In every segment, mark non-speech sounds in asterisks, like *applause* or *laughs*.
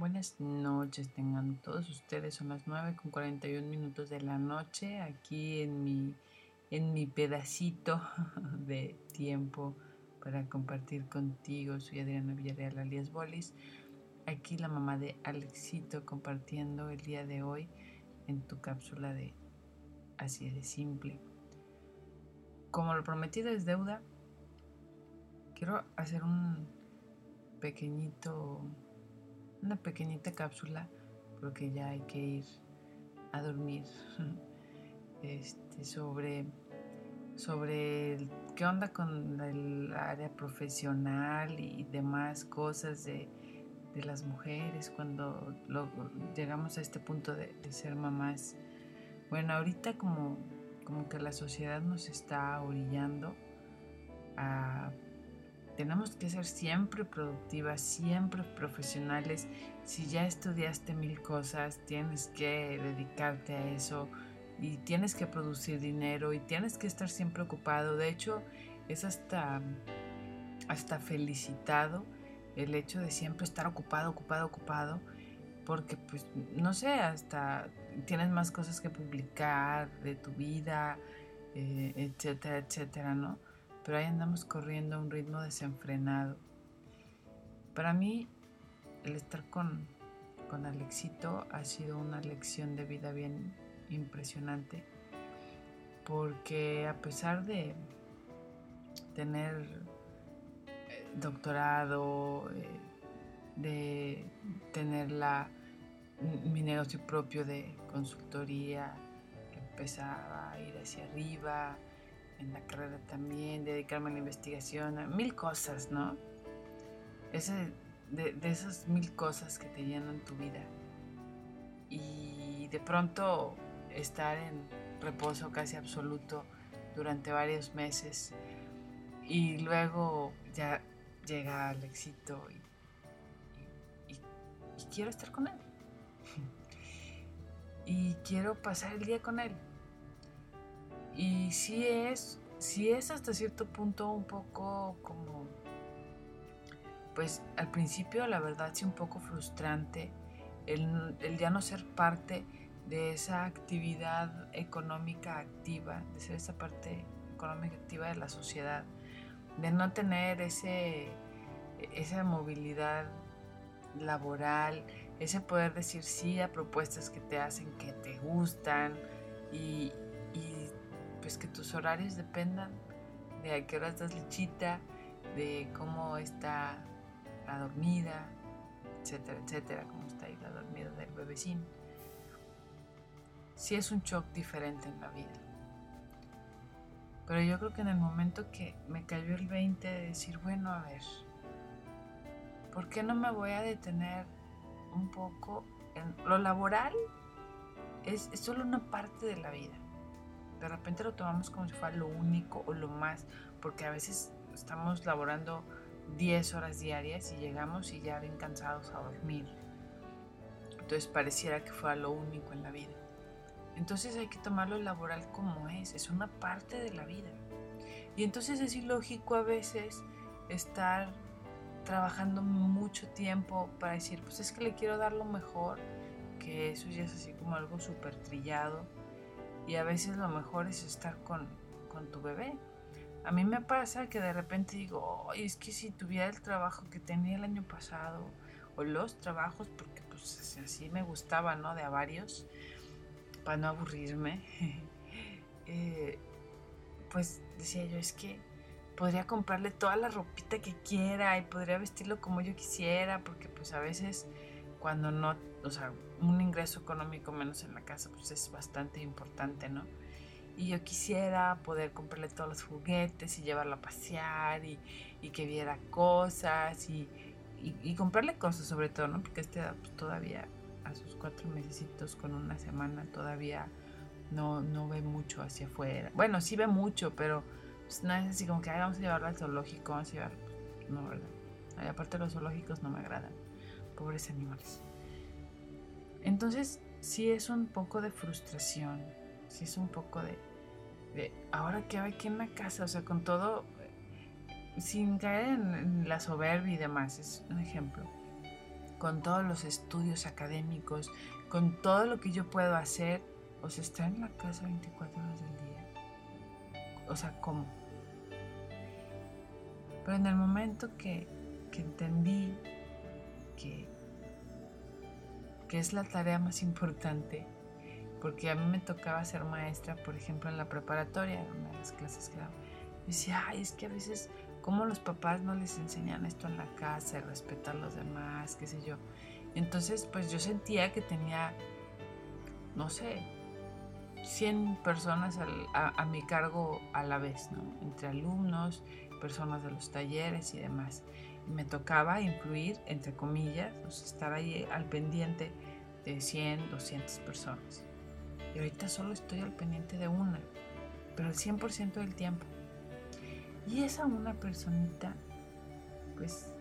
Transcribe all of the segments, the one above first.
Buenas noches, tengan todos ustedes. Son las 9 con 41 minutos de la noche aquí en mi, en mi pedacito *laughs* de tiempo para compartir contigo. Soy Adriana Villarreal alias Bolis. Aquí la mamá de Alexito compartiendo el día de hoy en tu cápsula de Así de simple. Como lo prometido es deuda, quiero hacer un pequeñito una pequeñita cápsula porque ya hay que ir a dormir *laughs* este, sobre, sobre qué onda con el área profesional y demás cosas de, las mujeres cuando llegamos a este punto de, de, ser mamás. Bueno, ahorita como, como que la sociedad nos está orillando a tenemos que ser siempre productivas, siempre profesionales. Si ya estudiaste mil cosas, tienes que dedicarte a eso y tienes que producir dinero y tienes que estar siempre ocupado. De hecho, es hasta, hasta felicitado el hecho de siempre estar ocupado, ocupado, ocupado, porque pues no sé, hasta tienes más cosas que publicar de tu vida, eh, etcétera, etcétera, ¿no? Pero ahí andamos corriendo a un ritmo desenfrenado. Para mí, el estar con, con Alexito ha sido una lección de vida bien impresionante, porque a pesar de tener eh, doctorado, eh, de tener la, mi negocio propio de consultoría, empezaba a ir hacia arriba, en la carrera también, dedicarme a la investigación, mil cosas, ¿no? Ese, de, esas mil cosas que te llenan tu vida. Y de pronto estar en reposo casi absoluto durante varios meses y luego ya llega el éxito y, quiero estar con él. *laughs* y quiero pasar el día con él. Y sí es, sí es hasta cierto punto un poco como, pues al principio la verdad sí un poco frustrante el, el ya no ser parte de esa actividad económica activa, de ser esa parte económica activa de la sociedad, de no tener ese, esa movilidad laboral, ese poder decir sí a propuestas que te hacen que te gustan y, pues que tus horarios dependan de a qué hora estás lechita, de cómo está la dormida, etcétera, etcétera, cómo está ahí la dormida del bebecín. Sí es un shock diferente en la vida. Pero yo creo que en el momento que me cayó el 20 de decir, bueno, a ver, ¿por qué no me voy a detener un poco en lo laboral? Es, es solo una parte de la vida de repente lo tomamos como si fuera lo único o lo más, porque a veces estamos laborando 10 horas diarias y llegamos y ya bien cansados a dormir. Entonces pareciera que fuera lo único en la vida. Entonces hay que tomarlo laboral como es, es una parte de la vida. Y entonces es ilógico a veces estar trabajando mucho tiempo para decir, pues es que le quiero dar lo mejor, que eso ya es así como algo súper trillado y a veces lo mejor es estar con, tu bebé. A mí me pasa que de repente digo, es que si tuviera el trabajo que tenía el año pasado, o los trabajos, porque pues así me gustaba, ¿no? De a varios, para no aburrirme, *laughs* eh, pues decía yo, es que podría comprarle toda la ropita que quiera y podría vestirlo como yo quisiera, porque pues a veces cuando no, o un ingreso económico menos en la casa, pues es bastante importante, ¿no? Y yo quisiera poder comprarle todos los juguetes y llevarlo a pasear y, que viera cosas y, comprarle cosas sobre todo, ¿no? Porque este todavía a sus cuatro mesecitos con una semana todavía no, no ve mucho hacia afuera. Bueno, sí ve mucho, pero pues, no es así como que vamos a llevarlo al zoológico, vamos a llevarlo. No, ¿verdad? Y aparte los zoológicos no me agradan pobres animales. Entonces, sí es un poco de frustración, sí es un poco de, de ahora que hay aquí en la casa, o sea, con todo, sin caer en, la soberbia y demás, es un ejemplo. con todos los estudios académicos, con todo lo que yo puedo hacer, o sea, estar en la casa 24 horas del día. O sea, ¿cómo? Pero en el momento que, que entendí que, que es la tarea más importante, porque a mí me tocaba ser maestra, por ejemplo, en la preparatoria, una de las clases que daba. decía, ay, es que a veces, ¿cómo los papás no les enseñan esto en la casa, respetar a los demás, qué sé yo? Entonces, pues yo sentía que tenía, no sé, 100 personas a, mi cargo a la vez, ¿no? Entre alumnos, personas de los talleres y demás. Me tocaba influir, entre comillas, estar ahí al pendiente de 100, 200 personas. Y ahorita solo estoy al pendiente de una, pero el 100% del tiempo. Y esa una personita, pues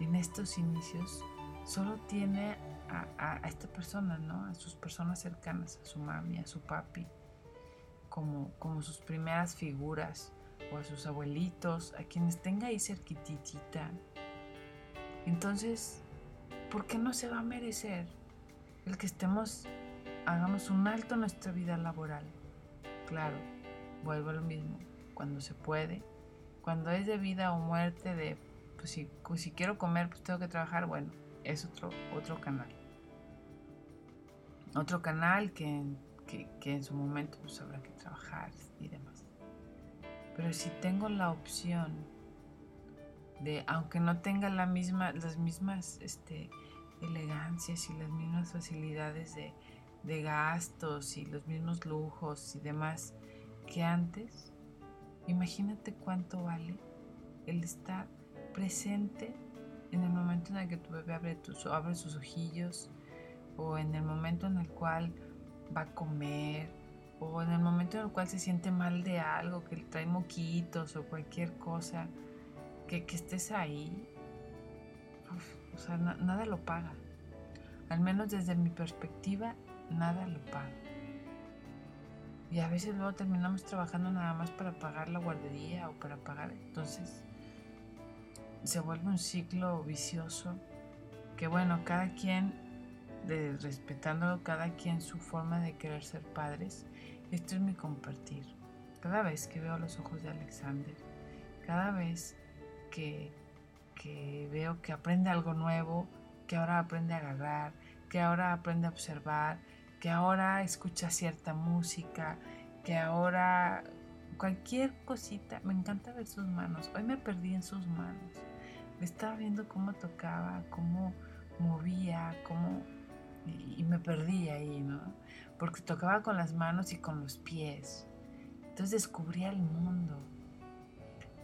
en estos inicios, solo tiene a, esta persona, ¿no? A sus personas cercanas, a su mami, a su papi, como, como sus primeras figuras, o a sus abuelitos, a quienes tenga ahí cerquitita. Entonces, ¿por qué no se va a merecer el que estemos hagamos un alto en nuestra vida laboral. Claro, vuelvo a lo mismo, cuando se puede, cuando es de vida o muerte, de pues si, pues si quiero comer, pues tengo que trabajar, bueno, es otro, otro canal. Otro canal que, que, en su momento pues habrá que trabajar y demás. Pero si tengo la opción de, aunque no tenga las mismas este, elegancias y las mismas facilidades de, de gastos y los mismos lujos y demás que antes, imagínate cuánto vale el estar presente en el momento en el que tu bebé abre, abre sus ojillos o en el momento en el cual va a comer o en el momento en el cual se siente mal de algo, que trae moquitos o cualquier cosa, que, estés ahí, o sea, nada lo paga. Al menos desde mi perspectiva, nada lo paga. Y a veces luego terminamos trabajando nada más para pagar la guardería o para pagar. Entonces se vuelve un ciclo vicioso que bueno, cada quien, de, respetando cada quien su forma de querer ser padres, esto es mi compartir. Cada vez que veo los ojos de Alexander, cada vez que, que veo que aprende algo nuevo, que ahora aprende a agarrar, que ahora aprende a observar, que ahora escucha cierta música, que ahora cualquier cosita, me encanta ver sus manos. Hoy me perdí en sus manos. Estaba viendo cómo tocaba, cómo movía, cómo... Y, me perdí ahí, ¿no? Porque tocaba con las manos y con los pies. Entonces descubría el mundo.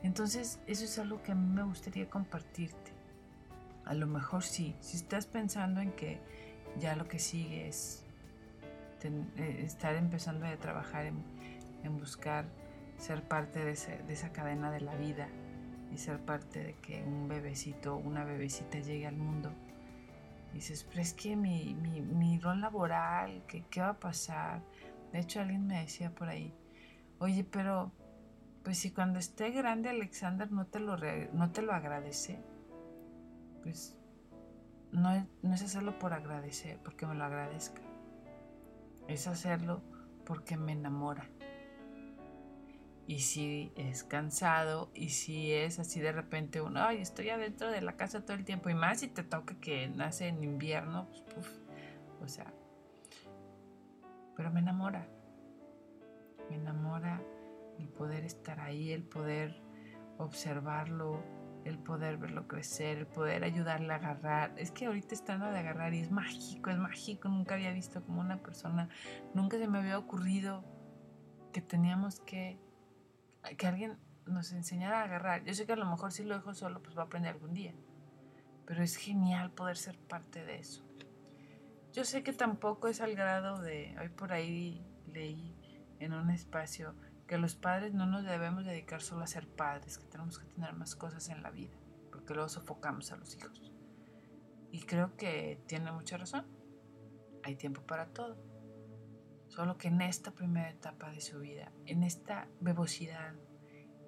Entonces eso es algo que a mí me gustaría compartirte. A lo mejor sí, si estás pensando en que ya lo que sigue es eh, estar empezando a trabajar en, buscar ser parte de, esa cadena de la vida y ser parte de que un bebecito o una bebecita llegue al mundo. Dices, pero es que mi, mi, rol laboral, ¿qué, ¿qué va a pasar? De hecho, alguien me decía por ahí, oye, pero pues si cuando esté grande Alexander no te lo, no te lo agradece, pues no, no es hacerlo por agradecer, porque me lo agradezca es hacerlo porque me enamora. Y si es cansado y si es así de repente uno, ay, estoy adentro de la casa todo el tiempo y más si te toca que nace en invierno, pues, o sea, pero me enamora. Me enamora el poder estar ahí, el poder observarlo, el poder verlo crecer, el poder ayudarle a agarrar. Es que ahorita estando de agarrar y es mágico, es mágico. Nunca había visto como una persona, nunca se me había ocurrido que teníamos que, que alguien nos enseñara a agarrar. Yo sé que a lo mejor si lo dejo solo, pues va a aprender algún día. Pero es genial poder ser parte de eso. Yo sé que tampoco es al grado de, hoy por ahí leí en un espacio que los padres no nos debemos dedicar solo a ser padres, que tenemos que tener más cosas en la vida, porque luego sofocamos a los hijos. Y creo que tiene mucha razón. Hay tiempo para todo. Solo que en esta primera etapa de su vida, en esta bebosidad,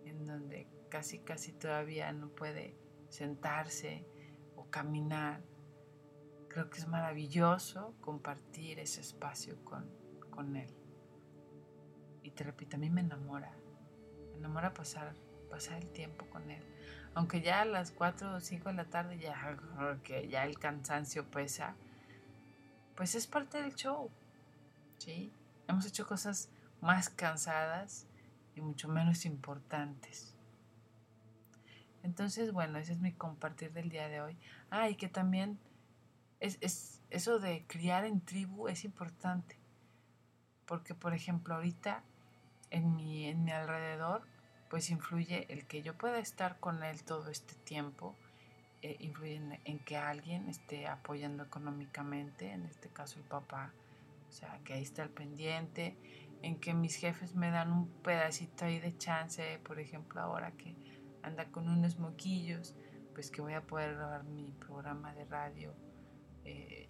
en donde casi casi todavía no puede sentarse o caminar, creo que es maravilloso compartir ese espacio con, con él. Y te repito, a mí me enamora, me enamora pasar, pasar el tiempo con él. Aunque ya a las 4 o 5 de la tarde ya, *laughs* que ya el cansancio pesa, pues es parte del show. ¿Sí? Hemos hecho cosas más cansadas y mucho menos importantes. Entonces, bueno, ese es mi compartir del día de hoy. Ah, y que también es, es, eso de criar en tribu es importante. Porque, por ejemplo, ahorita en mi, en mi alrededor, pues influye el que yo pueda estar con él todo este tiempo, eh, influye en, que alguien esté apoyando económicamente, en este caso el papá, o sea, que ahí está el pendiente, en que mis jefes me dan un pedacito ahí de chance, por ejemplo, ahora que anda con unos moquillos, pues que voy a poder grabar mi programa de radio eh,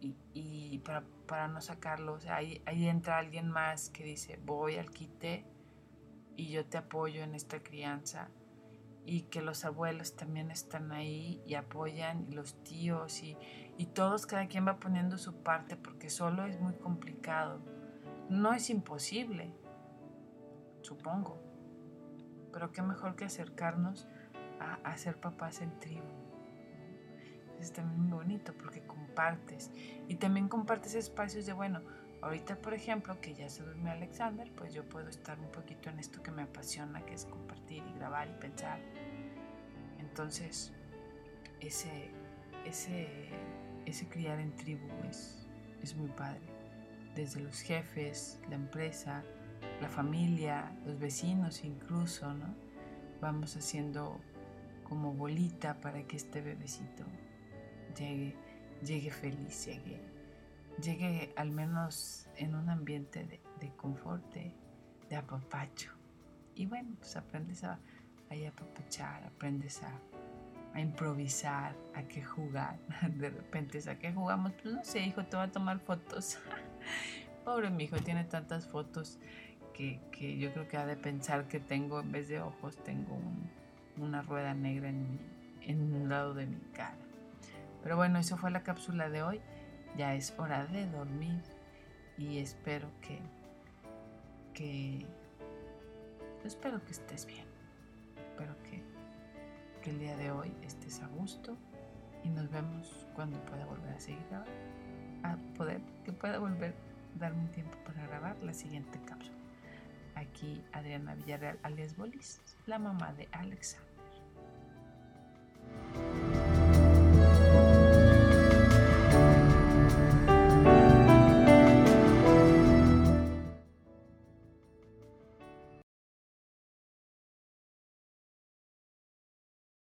y, para, para, no sacarlo, o sea, ahí, ahí entra alguien más que dice, voy al quite y yo te apoyo en esta crianza y que los abuelos también están ahí y apoyan y los tíos y, y todos, cada quien va poniendo su parte porque solo es muy complicado. No es imposible, supongo, pero qué mejor que acercarnos a, a ser papás en tribu. Es también muy bonito porque compartes y también compartes espacios de, bueno, Ahorita, por ejemplo, que ya se durmió Alexander, pues yo puedo estar un poquito en esto que me apasiona, que es compartir y grabar y pensar. Entonces, ese, ese, ese criar en tribu es, es muy padre. Desde los jefes, la empresa, la familia, los vecinos incluso, ¿no? Vamos haciendo como bolita para que este bebecito llegue, llegue feliz, llegue llegue al menos en un ambiente de, de confort, de, apapacho. Y bueno, pues aprendes a, a apapachar, aprendes a, a, improvisar, a qué jugar. *laughs* De repente, ¿a qué jugamos? Pues no sé, hijo, te voy a tomar fotos. *laughs* Pobre mi hijo, tiene tantas fotos que, que, yo creo que ha de pensar que tengo, en vez de ojos, tengo un, una rueda negra en, en un lado de mi cara. Pero bueno, eso fue la cápsula de hoy ya es hora de dormir y espero que, que espero que estés bien. Espero que, el día de hoy estés a gusto y nos vemos cuando pueda volver a seguir. A poder, que pueda volver a darme un tiempo para grabar la siguiente cápsula. Aquí Adriana Villarreal alias Bolis, la mamá de Alexandra.